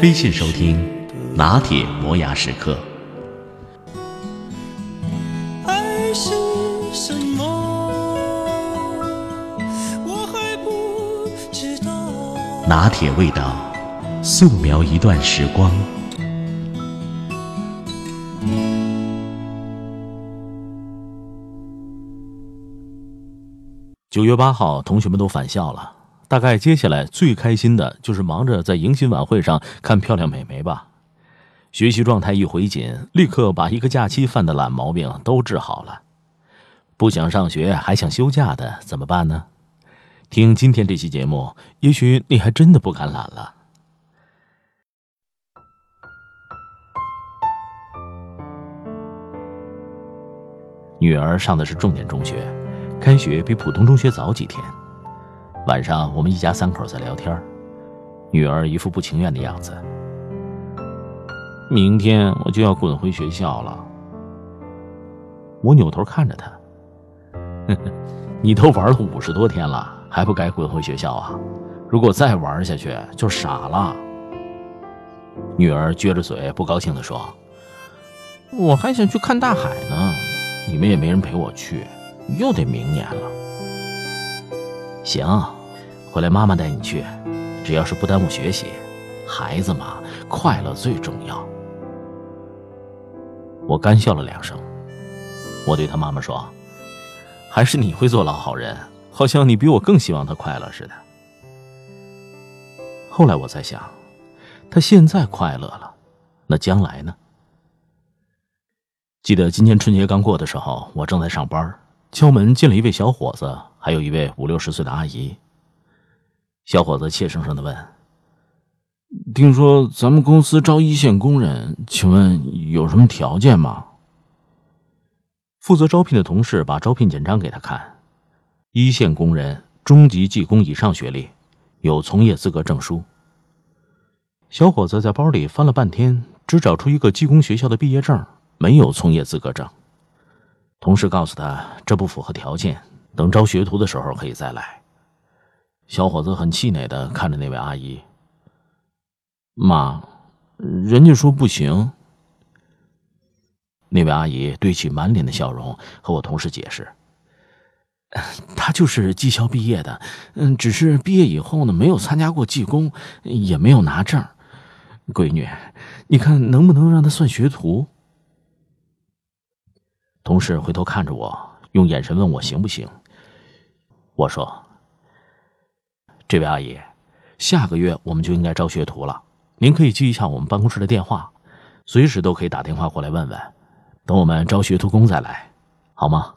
微信收听拿铁磨牙时刻。爱是什么？我还不知道。拿铁味道，素描一段时光。九月八号，同学们都返校了。大概接下来最开心的就是忙着在迎新晚会上看漂亮美眉吧。学习状态一回紧，立刻把一个假期犯的懒毛病都治好了。不想上学还想休假的怎么办呢？听今天这期节目，也许你还真的不敢懒了。女儿上的是重点中学，开学比普通中学早几天。晚上，我们一家三口在聊天，女儿一副不情愿的样子。明天我就要滚回学校了。我扭头看着她，你都玩了五十多天了，还不该滚回学校啊？如果再玩下去，就傻了。女儿撅着嘴，不高兴地说：“我还想去看大海呢，你们也没人陪我去，又得明年了。”行，回来妈妈带你去，只要是不耽误学习，孩子嘛，快乐最重要。我干笑了两声，我对他妈妈说：“还是你会做老好人，好像你比我更希望他快乐似的。”后来我在想，他现在快乐了，那将来呢？记得今年春节刚过的时候，我正在上班。敲门进了一位小伙子，还有一位五六十岁的阿姨。小伙子怯生生的问：“听说咱们公司招一线工人，请问有什么条件吗？”负责招聘的同事把招聘简章给他看：“一线工人，中级技工以上学历，有从业资格证书。”小伙子在包里翻了半天，只找出一个技工学校的毕业证，没有从业资格证。同事告诉他，这不符合条件，等招学徒的时候可以再来。小伙子很气馁的看着那位阿姨：“妈，人家说不行。”那位阿姨堆起满脸的笑容，和我同事解释：“他就是技校毕业的，嗯，只是毕业以后呢，没有参加过技工，也没有拿证。闺女，你看能不能让他算学徒？”同事回头看着我，用眼神问我行不行。我说：“这位阿姨，下个月我们就应该招学徒了，您可以记一下我们办公室的电话，随时都可以打电话过来问问。等我们招学徒工再来，好吗？”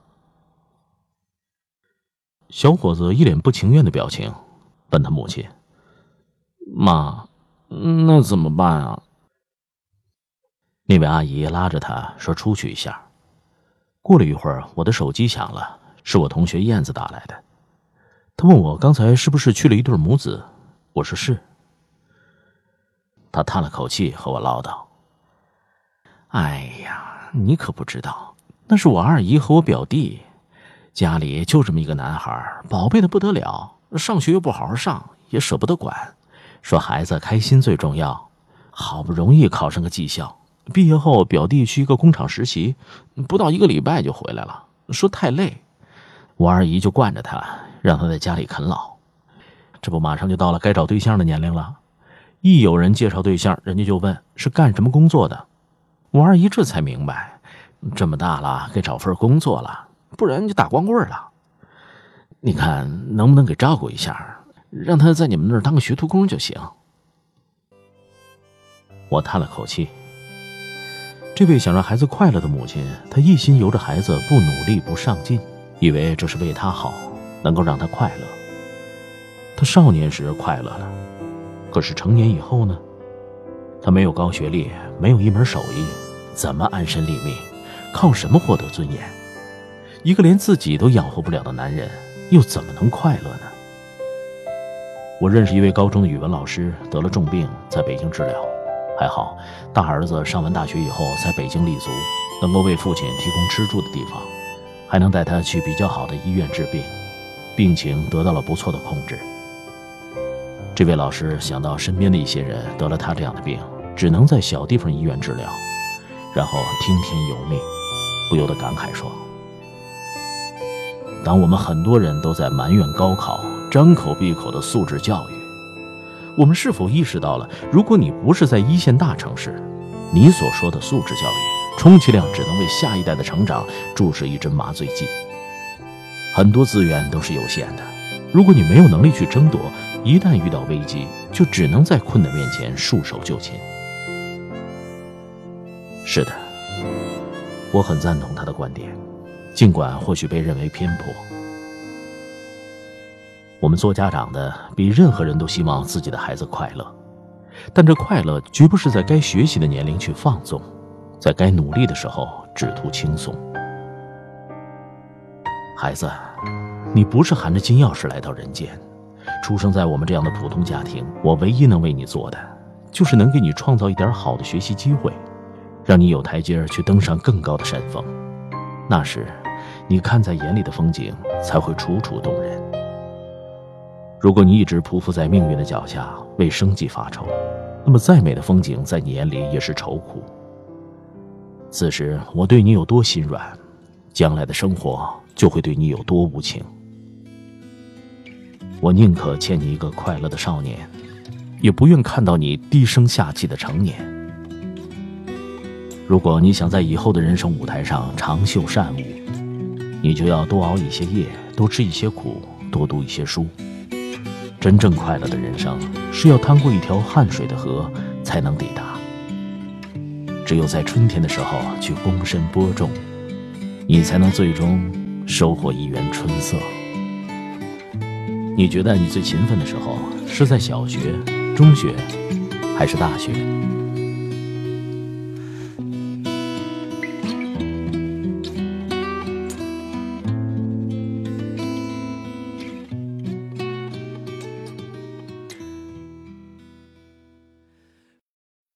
小伙子一脸不情愿的表情，问他母亲：“妈，那怎么办啊？”那位阿姨拉着他说：“出去一下。”过了一会儿，我的手机响了，是我同学燕子打来的。他问我刚才是不是去了一对母子，我说是。他叹了口气，和我唠叨：“哎呀，你可不知道，那是我二姨和我表弟，家里就这么一个男孩，宝贝的不得了，上学又不好好上，也舍不得管，说孩子开心最重要，好不容易考上个技校。”毕业后，表弟去一个工厂实习，不到一个礼拜就回来了，说太累。我二姨就惯着他，让他在家里啃老。这不，马上就到了该找对象的年龄了。一有人介绍对象，人家就问是干什么工作的。我二姨这才明白，这么大了该找份工作了，不然就打光棍了。你看能不能给照顾一下，让他在你们那儿当个学徒工就行。我叹了口气。这位想让孩子快乐的母亲，她一心由着孩子不努力不上进，以为这是为他好，能够让他快乐。他少年时快乐了，可是成年以后呢？他没有高学历，没有一门手艺，怎么安身立命？靠什么获得尊严？一个连自己都养活不了的男人，又怎么能快乐呢？我认识一位高中的语文老师，得了重病，在北京治疗，还好，大儿子上完大学以后，在北京立足，能够为父亲提供吃住的地方，还能带他去比较好的医院治病，病情得到了不错的控制。这位老师想到身边的一些人得了他这样的病，只能在小地方医院治疗，然后听天由命，不由得感慨说：“当我们很多人都在埋怨高考、张口闭口的素质教育，我们是否意识到了，如果你不是在一线大城市，你所说的素质教育，充其量只能为下一代的成长注射一针麻醉剂。很多资源都是有限的，如果你没有能力去争夺。”一旦遇到危机，就只能在困难面前束手就擒。是的，我很赞同他的观点，尽管或许被认为偏颇。我们做家长的比任何人都希望自己的孩子快乐，但这快乐绝不是在该学习的年龄去放纵，在该努力的时候只图轻松。孩子，你不是含着金钥匙来到人间。出生在我们这样的普通家庭，我唯一能为你做的，就是能给你创造一点好的学习机会，让你有台阶去登上更高的山峰。那时，你看在眼里的风景才会楚楚动人。如果你一直匍匐在命运的脚下为生计发愁，那么再美的风景在你眼里也是愁苦。此时我对你有多心软，将来的生活就会对你有多无情。我宁可欠你一个快乐的少年，也不愿看到你低声下气的成年。如果你想在以后的人生舞台上长袖善舞，你就要多熬一些夜，多吃一些苦，多读一些书。真正快乐的人生，是要趟过一条汗水的河才能抵达。只有在春天的时候去躬身播种，你才能最终收获一园春色。你觉得你最勤奋的时候是在小学、中学，还是大学？